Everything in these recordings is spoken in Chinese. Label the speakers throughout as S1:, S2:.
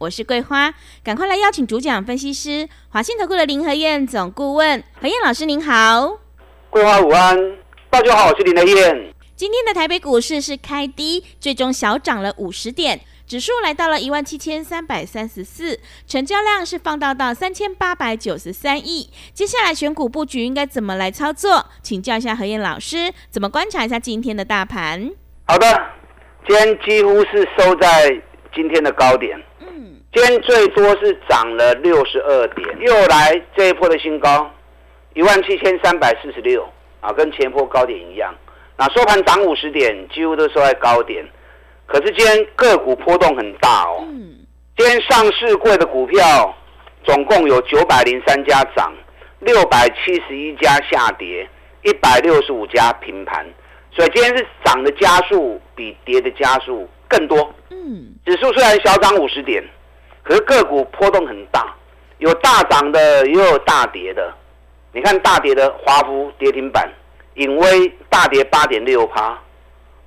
S1: 我是桂花，赶快来邀请主讲分析师华信投顾的林和燕总顾问何燕老师，您好。
S2: 桂花午安，大家好，我是林和燕。
S1: 今天的台北股市是开低，最终小涨了五十点，指数来到了一万七千三百三十四，成交量是放大到三千八百九十三亿。接下来选股布局应该怎么来操作？请教一下何燕老师，怎么观察一下今天的大盘？
S2: 好的，今天几乎是收在今天的高点。今天最多是涨了六十二点，又来这一波的新高，一万七千三百四十六啊，跟前波高点一样。那收盘涨五十点，几乎都收在高点。可是今天个股波动很大哦。今天上市柜的股票总共有九百零三家涨，六百七十一家下跌，一百六十五家平盘。所以今天是涨的加速比跌的加速更多。嗯，指数虽然小涨五十点。可是个股波动很大，有大涨的，也有大跌的。你看大跌的华孚跌停板，影威大跌八点六趴，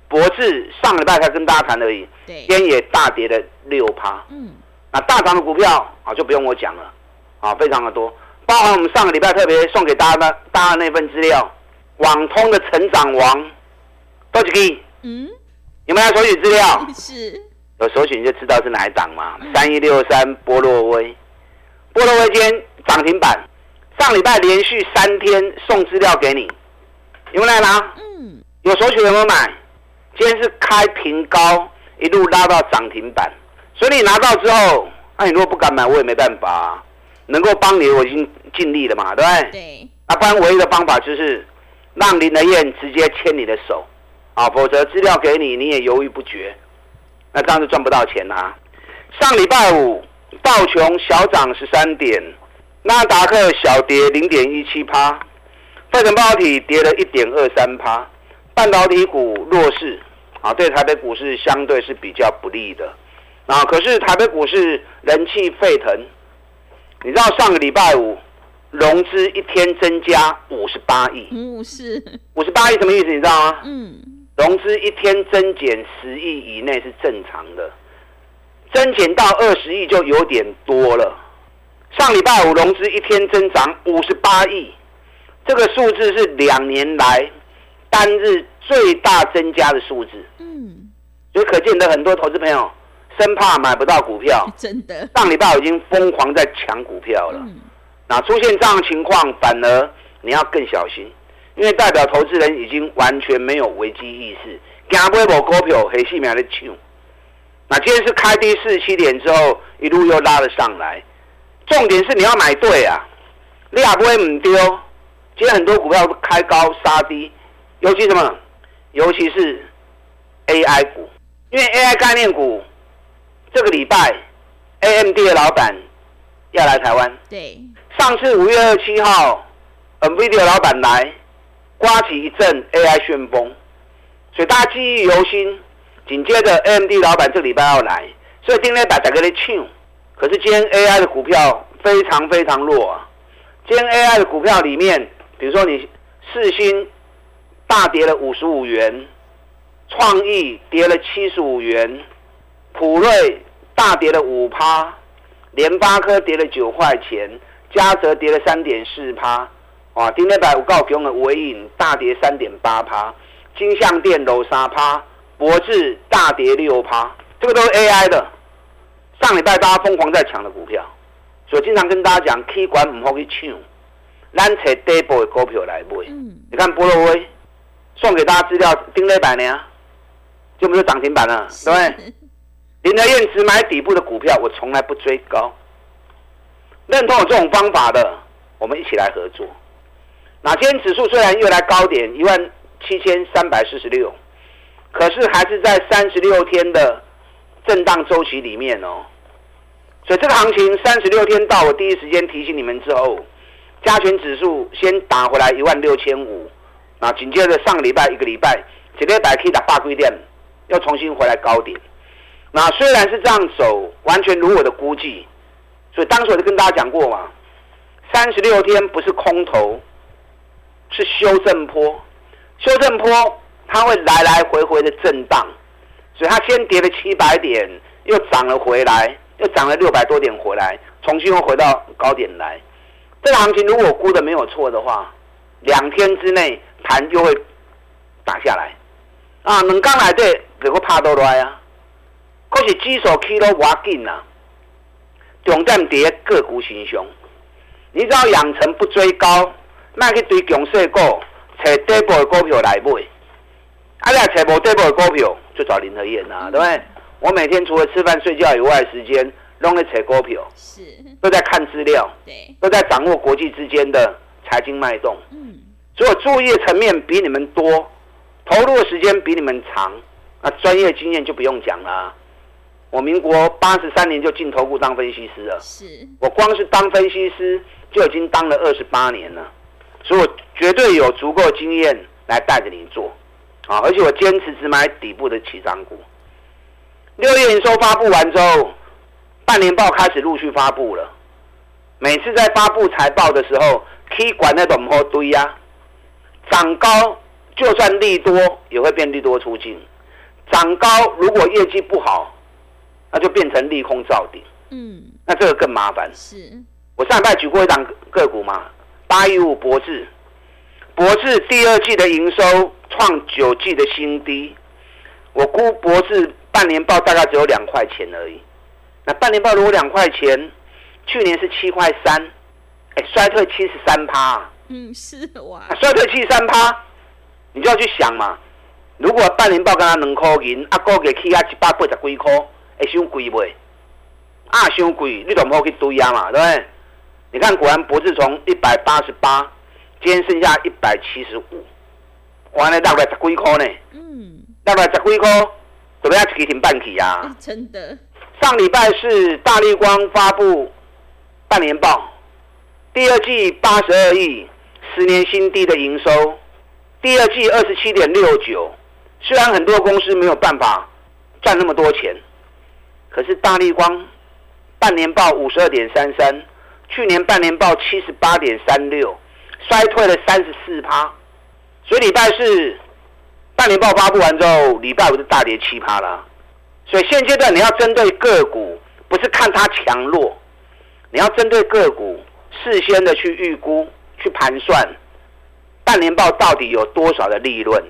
S2: 博智上礼拜才跟大家谈而已，今天也大跌了六趴。嗯，那大涨的股票啊，就不用我讲了，啊，非常的多，包含我们上个礼拜特别送给大家的大家那份资料，网通的成长王，多几个？嗯，有没有收取资料？
S1: 是。
S2: 有首选你就知道是哪一档嘛？三一六三波洛威，波洛威今天涨停板，上礼拜连续三天送资料给你，有没有来拿？嗯，有首选有没有买？今天是开平高，一路拉到涨停板，所以你拿到之后，那你如果不敢买，我也没办法，能够帮你我已经尽力了嘛，对不对？
S1: 对。
S2: 那不然唯一的方法就是让林德燕直接牵你的手，啊，否则资料给你你也犹豫不决。那这样就赚不到钱啦。上礼拜五道琼小涨十三点，纳达克小跌零点一七趴，费城半导体跌了一点二三趴，半导体股弱势啊，对台北股市相对是比较不利的啊。可是台北股市人气沸腾，你知道上个礼拜五融资一天增加五十八亿，
S1: 五
S2: 十八亿什么意思？你知道吗？嗯。融资一天增减十亿以内是正常的，增减到二十亿就有点多了。上礼拜五融资一天增长五十八亿，这个数字是两年来单日最大增加的数字。嗯，所以可见的很多投资朋友生怕买不到股票，
S1: 真的。
S2: 上礼拜已经疯狂在抢股票了，那出现这样情况，反而你要更小心。因为代表投资人已经完全没有危机意识，惊买无股票，黑市面的抢。那今天是开低四十七点之后，一路又拉了上来。重点是你要买对啊，你也不会唔丢。今天很多股票开高杀低，尤其什么？尤其是 AI 股，因为 AI 概念股这个礼拜 AMD 的老板要来台湾。
S1: 对，
S2: 上次五月二七号，NVIDIA 老板来。刮起一阵 AI 旋风，所以大家记忆犹新。紧接着 AMD 老板这礼拜要来，所以今天大家跟你抢。可是今天 AI 的股票非常非常弱啊！今天 AI 的股票里面，比如说你四星大跌了五十五元，创意跌了七十五元，普瑞大跌了五趴，联发科跌了九块钱，嘉泽跌了三点四趴。哇！今天百五告给我们尾影大跌三点八趴，金相店楼三趴，博智大跌六趴，这个都是 AI 的。上礼拜大家疯狂在抢的股票，所以经常跟大家讲，K 管唔好去抢，咱找底部的股票来买。嗯。你看波罗威送给大家资料，丁磊百年就没有涨停板了，对不对？林德燕只买底部的股票，我从来不追高。认同我这种方法的，我们一起来合作。那今天指数虽然又来高点一万七千三百四十六，可是还是在三十六天的震荡周期里面哦。所以这个行情三十六天到，我第一时间提醒你们之后，加权指数先打回来一万六千五，那，紧接着上个礼拜一个礼拜，几礼拜可以打八规点，又重新回来高点。那虽然是这样走，完全如我的估计，所以当时我就跟大家讲过嘛，三十六天不是空头，是修正坡，修正坡它会来来回回的震荡，所以它先跌了七百点，又涨了回来，又涨了六百多点回来，重新又回到高点来。这个行情如果估的没有错的话，两天之内盘就会打下来，啊，两刚来对，给我怕都来啊。可是指数起都挖紧啊，重点跌个股行凶。你只要养成不追高，卖去追强势股，找底部的股票来买。啊，你找无底部的股票，就找林和燕啊，对不对？我每天除了吃饭睡觉以外，时间拢在找股票，
S1: 是
S2: 都在看资料，
S1: 对，
S2: 都在掌握国际之间的财经脉动。嗯，所以我注意的层面比你们多，投入的时间比你们长，那专业经验就不用讲了。我民国八十三年就进投顾当分析师了，
S1: 是
S2: 我光是当分析师就已经当了二十八年了，所以我绝对有足够经验来带着你做，啊，而且我坚持只买底部的起涨股。六月营收发布完之后，半年报开始陆续发布了，每次在发布财报的时候，可以管那种好堆呀，涨高就算利多也会变利多出境，涨高如果业绩不好。那就变成利空造顶，嗯，那这个更麻烦。
S1: 是，
S2: 我上礼拜举过一档个股嘛，八一五博智，博智第二季的营收创九季的新低，我估博智半年报大概只有两块钱而已。那半年报如果两块钱，去年是七块三，哎，衰退七十三趴。
S1: 嗯，是哇。
S2: 衰退七十三趴，你就要去想嘛，如果半年报跟他两块银，啊，股价起啊一百八十几块。会伤贵不？啊，伤贵，你都唔好去堆啊嘛，对不对？你看，果然博智从一百八十八，今天剩下一百七十五，完了大概十几块呢。嗯，大概十几块，怎么样？一停半起啊？
S1: 真的。
S2: 上礼拜是大立光发布半年报，第二季八十二亿，十年新低的营收，第二季二十七点六九。虽然很多公司没有办法赚那么多钱。可是大立光半年报五十二点三三，去年半年报七十八点三六，衰退了三十四趴，所以礼拜四半年报发布完之后，礼拜五就大跌七趴了。所以现阶段你要针对个股，不是看它强弱，你要针对个股事先的去预估、去盘算半年报到底有多少的利润，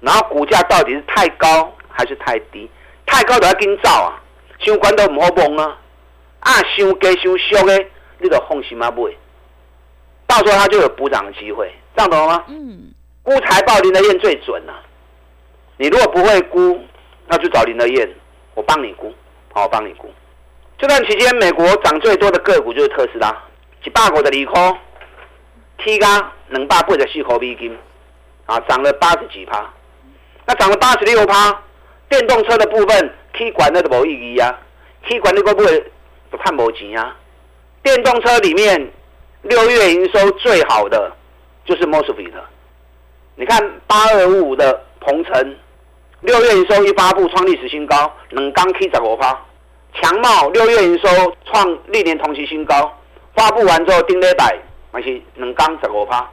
S2: 然后股价到底是太高还是太低，太高都要跟造啊。相关都唔好碰啊！啊，伤低伤俗的，你就放心啊买，到时候它就有补涨的机会，这样懂了吗？嗯。估财报林德燕最准了，你如果不会估，那就找林德燕，我帮你估，好，我帮你估。这段期间，美国涨最多的个股就是特斯拉，一百股的利空，T 加两百八十四块美金，啊，涨了八十几趴，那涨了八十六趴，电动车的部分。去管那都无意义啊去管那个不会都看无钱啊。电动车里面六月营收最好的就是 Mosfet，你看八二五五的鹏程，六月营收一发布创历史新高，冷钢 K 十五趴，强茂六月营收创历年同期新高，发布完之后丁礼百还是冷钢十五趴，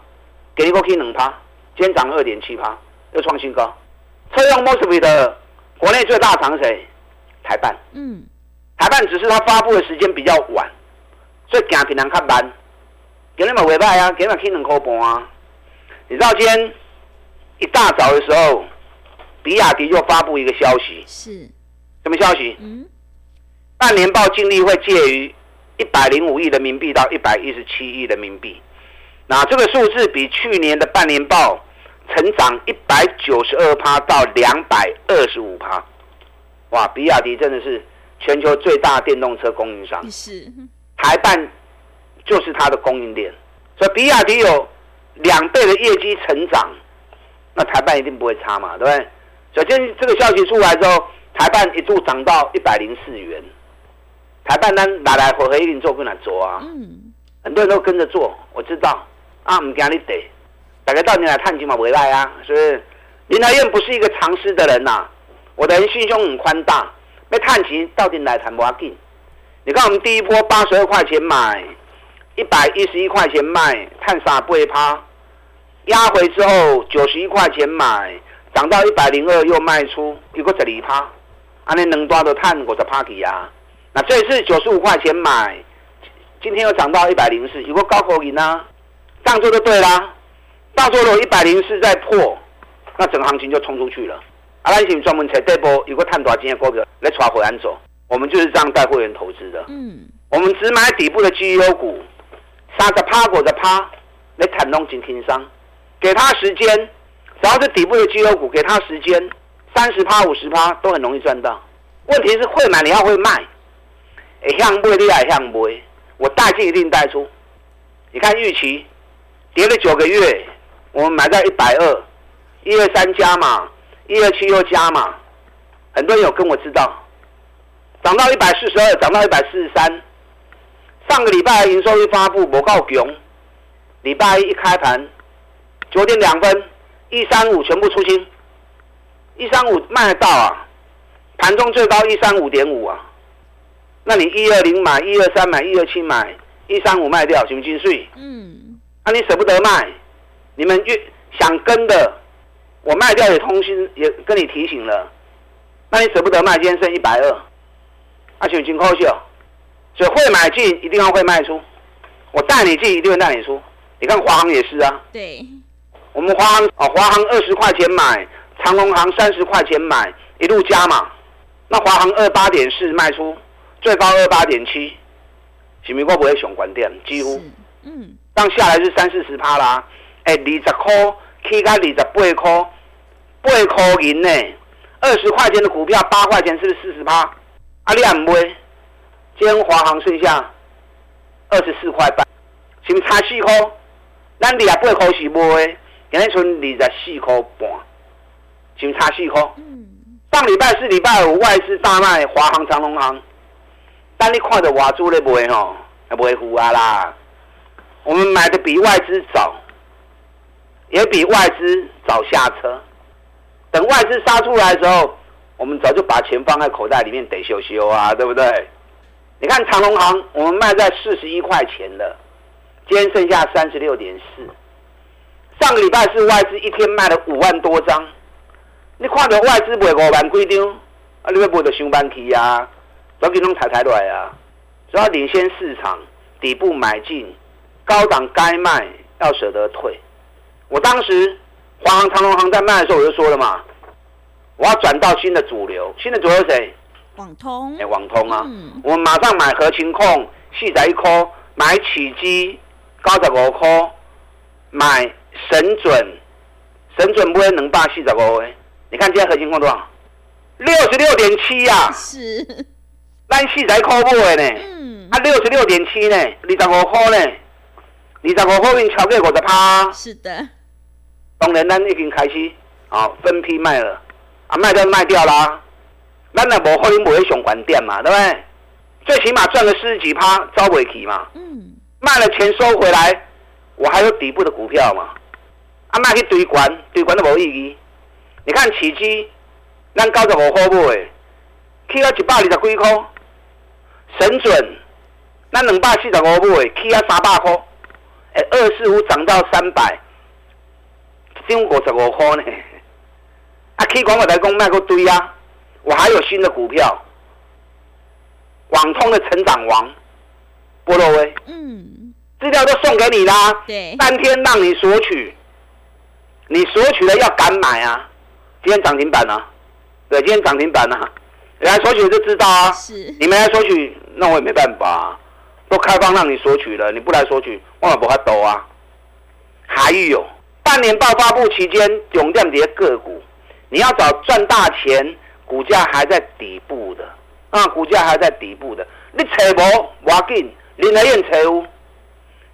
S2: 给一个 K 两趴，今天涨二点七趴，又创新高。车用 Mosfet 的国内最大厂谁？台办，嗯，台办只是它发布的时间比较晚，所以行平常较慢。今日嘛尾拜啊，今日起两块半啊。你知道今天一大早的时候，比亚迪又发布一个消息，
S1: 是
S2: 什么消息？嗯，半年报净利会介于一百零五亿人民币到一百一十七亿人民币，那这个数字比去年的半年报成长一百九十二趴到两百二十五趴。哇，比亚迪真的是全球最大电动车供应商，
S1: 是
S2: 台办就是它的供应链，所以比亚迪有两倍的业绩成长，那台办一定不会差嘛，对不对？首先这个消息出来之后，台办一度涨到一百零四元，台办单来来回回一定做不难做啊，
S1: 嗯，
S2: 很多人都跟着做，我知道。啊，唔惊你得，大家到你来探亲嘛，回来啊，所以林来燕不是一个藏私的人呐、我的人心胸很宽大，被探亲到底来谈不要紧。你看我们第一波八十二块钱买，一百一十一块钱卖，探啥不会趴，压回之后九十一块钱买，涨到一百零二又卖出，一个十二趴，安尼能多都探五十趴去啊。那这次九十五块钱买，今天又涨到一百零四，有个高口赢啊，这样做就对啦。到时候如果一百零四再破，那整个行情就冲出去了。啊，咱是专门找这波有个探大金的股票来抓回安走，我们就是这样带会员投资的。
S1: 嗯，
S2: 我们只买底部的绩优股，三十趴、股的趴，来谈拢真轻商。给他时间，只要是底部的绩优股，给他时间，三十趴、五十趴都很容易赚到。问题是会买你要会卖，会向买你也向买，我带进一定带出。你看预期跌了九个月，我们买在一百二，一二三加嘛，一二七又加嘛，很多人有跟我知道。涨到一百四十二，涨到一百四十三。上个礼拜营收一发布，我告囧。礼拜一一开盘，九点两分，一三五全部出清，一三五卖得到啊，盘中最高一三五点五啊。那你一二零买，一二三买，一二七买，一三五卖掉，行不行？税？
S1: 嗯，
S2: 那、你舍不得卖，你们越想跟的，我卖掉也通心也跟你提醒了，那你舍不得卖，今天剩一百二，而且金扣秀，所以会买进一定要会卖出，我带你进一定会带你出。你看华航也是啊，
S1: 对，
S2: 我们华航啊，华航二十块钱买，长隆航三十块钱买，一路加嘛。那华航二八点四卖出，最高二八点七，是美国不会熊关店，几乎。
S1: 是，嗯，
S2: 当下来是三四十趴啦，哎、二十块起到二十八块，八块银呢，二十块钱的股票八块钱是不是四十趴？啊，你也唔买，今天华航剩下二十四块半，是不是差四块？咱二十八块是买的，今日剩二十四块半，是不是差四块？
S1: 嗯，
S2: 上礼拜四、礼拜五外资大卖华航、长隆航，但你看着外资咧卖吼，也不会糊啊啦。我们买的比外资早，也比外资早下车。等外资杀出来的时候，我们早就把钱放在口袋里面得修修啊，对不对？你看长隆行，我们卖在四十一块钱了，今天剩下三十六点四。上个礼拜是外资一天卖了五万多张，你看到外资卖五万几张，啊，你要卖就上班去啊，早给弄抬抬来啊，只要领先市场，底部买进，高档该卖要舍得退。我当时华航、长隆行在卖的时候，我就说了嘛，我要转到新的主流，新的主流是谁？
S1: 网通。
S2: 哎、，网通啊，
S1: 嗯。
S2: 我们马上买合情控四十一颗，买起基九十五块，买神准，神准买两百四十五个，你看今天合情控多少？六十六点七呀，
S1: 是，
S2: 咱四十一块买的呢，
S1: 嗯，
S2: 啊六十六点七呢，二十五块呢，二十五块已经超过五十趴，
S1: 是的，
S2: 当然咱已经开始啊、分批卖了，啊卖掉就卖掉啦，咱也无可能买上关店嘛，对不对？最起码赚个四十几趴，招尾起嘛，
S1: 嗯，
S2: 卖了钱收回来，我还有底部的股票嘛，啊卖去堆关，堆关都无意义。你看起基，咱九十五块买的，起到一百二十几块，神准，咱两百四十五买的，起到三百块，哎，二四五涨到三百，涨五十五块呢。啊，起广我来讲卖过堆啊，我还有新的股票，网通的成长王，波罗威。
S1: 嗯，
S2: 资料都送给你啦，
S1: 对，
S2: 三天让你索取，你索取了要敢买啊！今天涨停板啊，对，今天涨停板啊，你来索取就知道啊。
S1: 是，
S2: 你没来索取，那我也没办法、啊，都开放让你索取了，你不来索取，我也不法抖啊。还有半年报发布期间，永电跌个股，你要找赚大钱，股价还在底部的，啊，股价还在底部的，你找无要紧，林来燕找。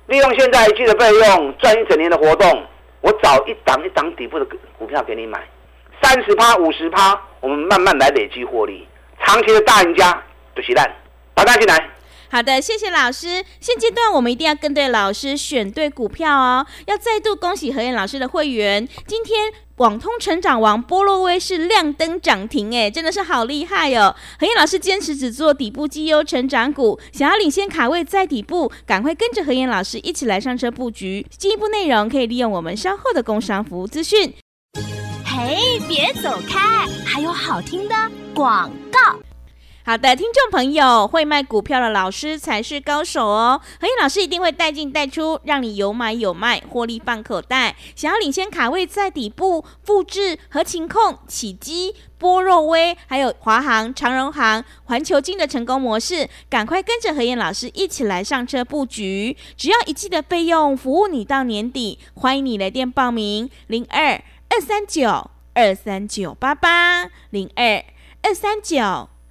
S2: 利用现在一季的费用赚一整年的活动，我找一档一档底部的股票给你买，三十趴、五十趴，我们慢慢来累积获利。长期的大赢家就是烂，把它进来。
S1: 好的，谢谢老师。现阶段我们一定要跟对老师，选对股票哦。要再度恭喜何燕老师的会员，今天网通成长王波洛威是亮灯涨停，哎，真的是好厉害哦！何燕老师坚持只做底部绩优成长股，想要领先卡位在底部，赶快跟着何燕老师一起来上车布局。进一步内容可以利用我们稍后的工商服务资讯。
S3: 嘿，别走开，还有好听的广告。
S1: 好的，听众朋友，会卖股票的老师才是高手哦。何燕老师一定会带进带出，让你有买有卖，获利放口袋。想要领先卡位在底部，复制和情控、起基、波若威，还有华航、长荣航、环球金的成功模式，赶快跟着何燕老师一起来上车布局。只要一季的费用，服务你到年底。欢迎你来电报名：零二二三九二三九八八零二二三九。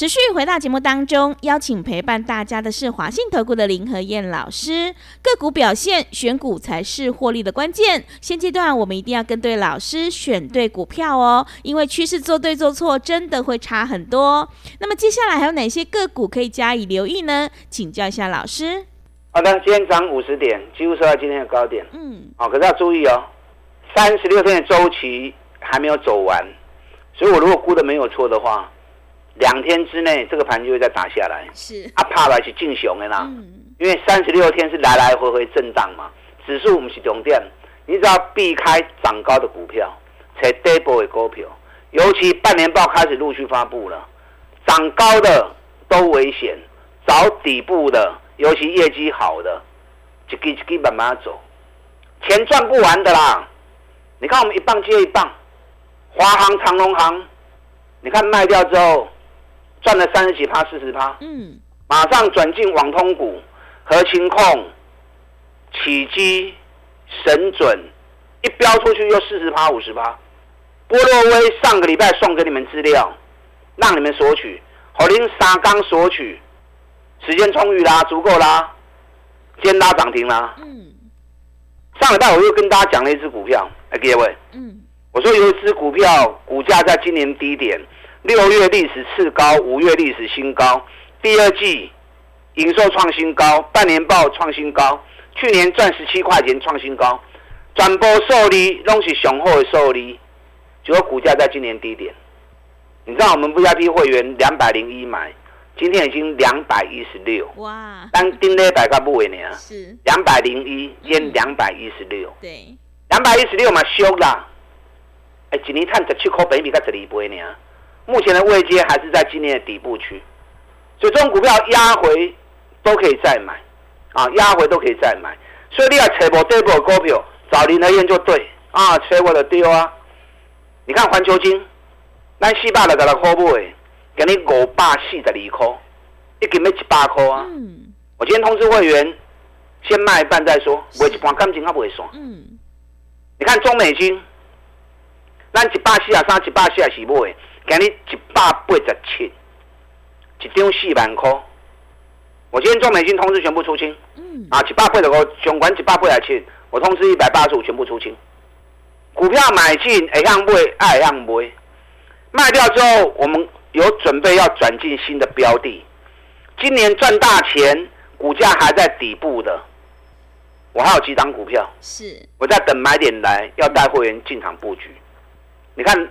S1: 持续回到节目当中，邀请陪伴大家的是华信投顾的林和燕老师。个股表现，选股才是获利的关键。现阶段我们一定要跟对老师，选对股票哦，因为趋势做对做错真的会差很多。那么接下来还有哪些个股可以加以留意呢？请教一下老师。
S2: 好的，今天涨五十点，几乎收到今天的高点。嗯，好，可是要注意哦，三十六天的周期还没有走完，所以我如果估的没有错的话。两天之内，这个盘就会再打下来。
S1: 是
S2: 啊，怕来是进熊的啦。嗯。因为三十六天是来来回回震荡嘛，指数我们是重点，你只要避开涨高的股票，才底部的股票。尤其半年报开始陆续发布了，涨高的都危险，找底部的，尤其业绩好的，一个一个慢慢走，钱赚不完的啦。你看我们一棒接一棒，华航、长隆航，你看卖掉之后。赚了三十几趴、四十趴，嗯，马上转进网通股、核情控、起基、神准，一标出去又四十趴、五十趴。波洛威上个礼拜送给你们资料，让你们索取，好林沙刚索取，时间充裕啦，足够啦，今天拉涨停啦。嗯，上礼拜我又跟大家讲了一只股票，哎，各位，嗯，我说有一只股票股价在今年低点。六月历史次高，五月历史新高，第二季营收创新高，半年报创新高，去年赚十七块钱创新高，转播受利拢是雄厚的受利，结果股价在今年低点。你知道我们 VIP 会员两百零一买，今天已经两百一十六。哇！当定那百块不为呢？是两百零一，今两百一十六。
S1: 对，
S2: 两百一十六嘛，修啦。哎，一年赚十七块，比比才十二倍呢。目前的位阶还是在今年的底部区，所以这种股票压回都可以再买，啊，压回都可以再买。所以你要扯波这波股票，找林德燕就对啊，扯我的丢啊。你看环球金，咱四百六十六块买，给你五百四十二块，一斤要一百块啊。嗯。我今天通知会员，先卖一半再说，卖一半感情还不会算。嗯。你看中美金，咱一百四啊三，一百四啊四买。给你一百八十七，一张四万块。我今天中美金通知全部出清。嗯。啊，一百八十五，总管一百八十七，我通知一百八十五全部出清。股票买进，会向买，爱向买。卖掉之后，我们有准备要转进新的标的。今年赚大钱，股价还在底部的，我还有几张股票。
S1: 是。
S2: 我在等买点来，要带会员进场布局。你看。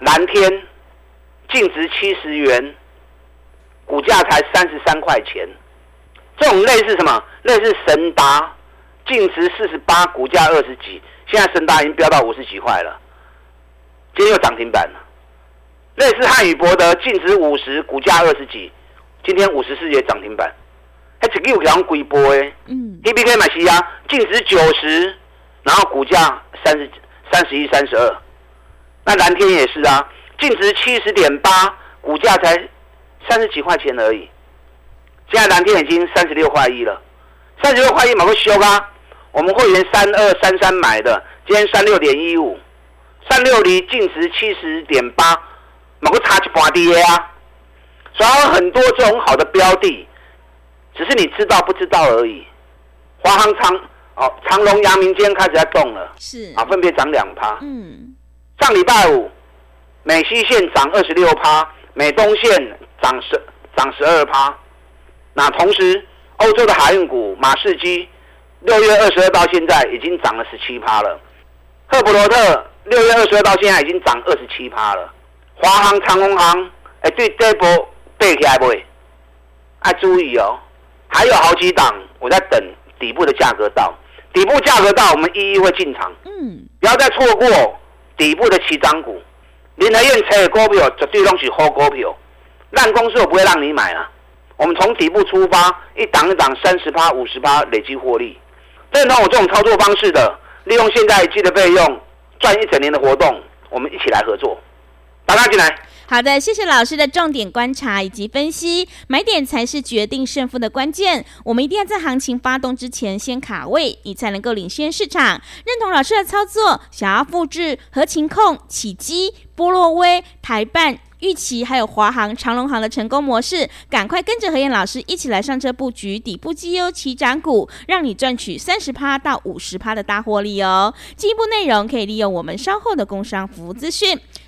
S2: 蓝天净值七十元，股价才三十三块钱。这种类似什么？类似神达，净值四十八，股价二十几。现在神达已经飙到五十几块了，今天又涨停板了。类似汉语博德，净值五十，股价二十几，今天五十四也涨停板。还只有两贵波诶。嗯。A B K 买西亚，净值九十，然后股价三十三十一、三十二。那蓝天也是啊，净值七十点八，股价才三十几块钱而已。现在蓝天已经三十六块一了，三十六块一马上修啊！我们会员三二三三买的，今天三六点一五，三六离净值七十点八，买个差一半跌啊！所以很多这种好的标的，只是你知道不知道而已。华航长哦，长隆、阳明今天开始在动了，
S1: 是
S2: 啊，分别涨两趴。
S1: 嗯，
S2: 上礼拜五，美西线涨二十六趴，美东线涨十涨十二趴。那同时，欧洲的海运股马士基，六月二十二到现在已经涨了十七趴了。赫普罗特六月二十二到现在已经涨二十七趴了。华航、长隆航，哎，对这波背起来不会？哎，注意哦，还有好几档，我在等底部的价格到，底部价格到，我们一一会进场。
S1: 嗯，
S2: 不要再错过底部的起涨股。林和燕车的股票绝对都是好股票，烂公司我不会让你买啊。我们从底部出发，一档一档三十趴、五十趴累积获利。认同我这种操作方式的，利用现在积的费用赚一整年的活动，我们一起来合作。打他进来。
S1: 好的，谢谢老师的重点观察以及分析，买点才是决定胜负的关键。我们一定要在行情发动之前先卡位，你才能够领先市场。认同老师的操作，想要复制合情控、起基、波洛威、台办。预期还有华航、长隆航的成功模式，赶快跟着何燕老师一起来上车布局底部绩优起涨股，让你赚取三十趴到五十趴的大获利哦。进一步内容可以利用我们稍后的工商服务资讯。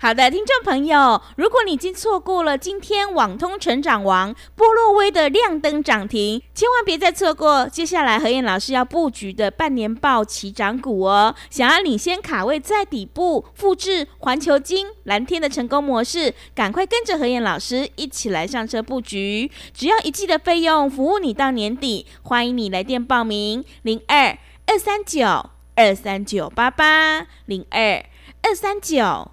S1: 好的，听众朋友，如果你已经错过了今天网通成长王波洛威的亮灯涨停，千万别再错过接下来何燕老师要布局的半年报起涨股哦。想要领先卡位在底部，复制环球金、蓝天的成功模式，赶快跟着何燕老师一起来上车布局。只要一季的费用，服务你到年底。欢迎你来电报名：零二二三九二三九八八零二二三九。